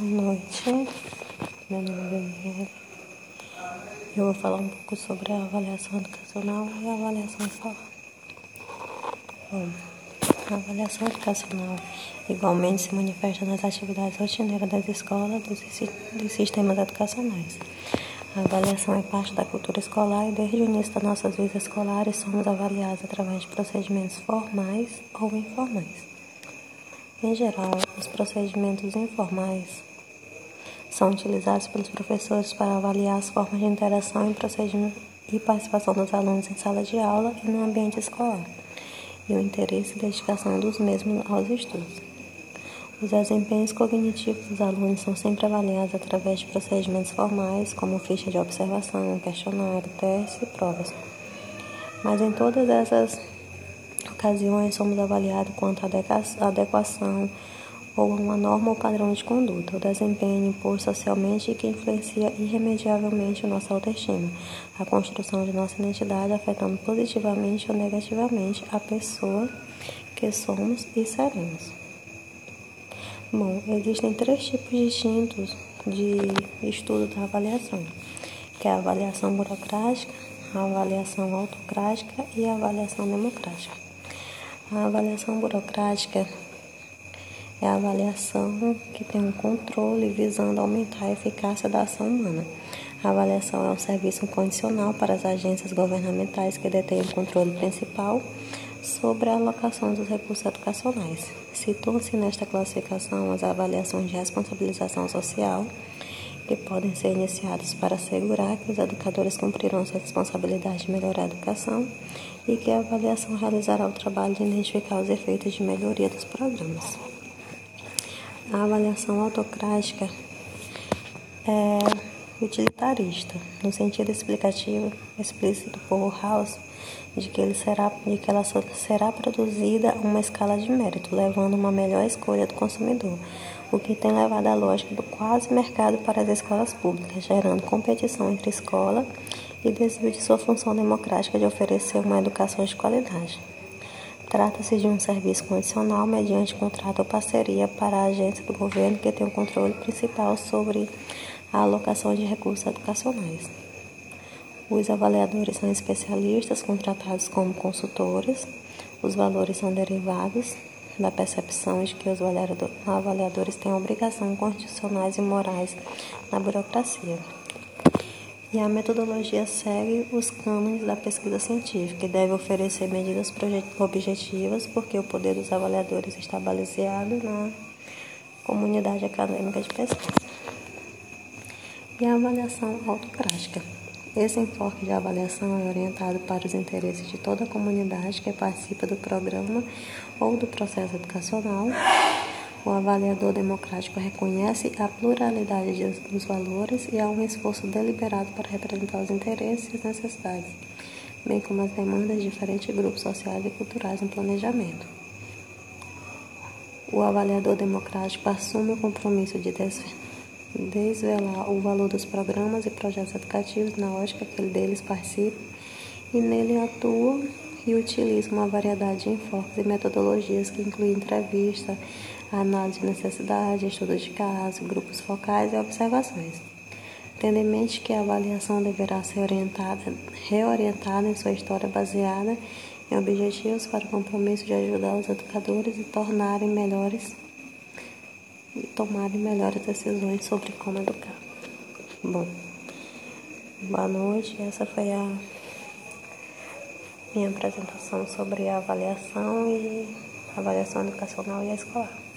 Boa noite, meu nome é Daniela. Eu vou falar um pouco sobre a avaliação educacional e a avaliação escolar. Bom, a avaliação educacional igualmente se manifesta nas atividades rotineiras das escolas e dos sistemas educacionais. A avaliação é parte da cultura escolar e desde o início das nossas vidas escolares somos avaliados através de procedimentos formais ou informais. Em geral, os procedimentos informais são utilizados pelos professores para avaliar as formas de interação e e participação dos alunos em sala de aula e no ambiente escolar, e o interesse e dedicação dos mesmos aos estudos. Os desempenhos cognitivos dos alunos são sempre avaliados através de procedimentos formais, como ficha de observação, questionário, teste e provas. Mas em todas essas ocasiões somos avaliados quanto à adequação ou a uma norma ou padrão de conduta, o desempenho imposto socialmente e que influencia irremediavelmente nossa autoestima, a construção de nossa identidade, afetando positivamente ou negativamente a pessoa que somos e seremos. Bom, existem três tipos distintos de estudo da avaliação, que é a avaliação burocrática, a avaliação autocrática e a avaliação democrática. A avaliação burocrática é a avaliação que tem um controle visando aumentar a eficácia da ação humana. A avaliação é um serviço condicional para as agências governamentais que detêm o controle principal sobre a alocação dos recursos educacionais. Citam-se nesta classificação as avaliações de responsabilização social, que podem ser iniciadas para assegurar que os educadores cumprirão sua responsabilidade de melhorar a educação e que a avaliação realizará o trabalho de identificar os efeitos de melhoria dos programas. A avaliação autocrática é utilitarista, no sentido explicativo explícito por House, de que, ele será, de que ela será produzida uma escala de mérito, levando uma melhor escolha do consumidor, o que tem levado a lógica do quase mercado para as escolas públicas, gerando competição entre escola e desvio de sua função democrática de oferecer uma educação de qualidade. Trata-se de um serviço condicional mediante contrato ou parceria para a agência do governo que tem o controle principal sobre a alocação de recursos educacionais. Os avaliadores são especialistas contratados como consultores. Os valores são derivados da percepção de que os avaliadores têm obrigações constitucionais e morais na burocracia. E a metodologia segue os cânones da pesquisa científica e deve oferecer medidas objetivas, porque o poder dos avaliadores está baseado na comunidade acadêmica de pesquisa. E a avaliação autocrática. Esse enfoque de avaliação é orientado para os interesses de toda a comunidade que participa do programa ou do processo educacional o avaliador democrático reconhece a pluralidade dos valores e há um esforço deliberado para representar os interesses e as necessidades, bem como as demandas de diferentes grupos sociais e culturais no planejamento. O avaliador democrático assume o compromisso de desvelar o valor dos programas e projetos educativos na ótica que ele deles participa e nele atua e utiliza uma variedade de enfoques e metodologias que incluem entrevista, análise de necessidade, estudo de caso, grupos focais e observações. Tendo em mente que a avaliação deverá ser orientada, reorientada em sua história baseada em objetivos para o compromisso de ajudar os educadores e tornarem melhores e tomarem melhores decisões sobre como educar. Bom, boa noite. Essa foi a minha apresentação sobre a avaliação e avaliação educacional e escolar.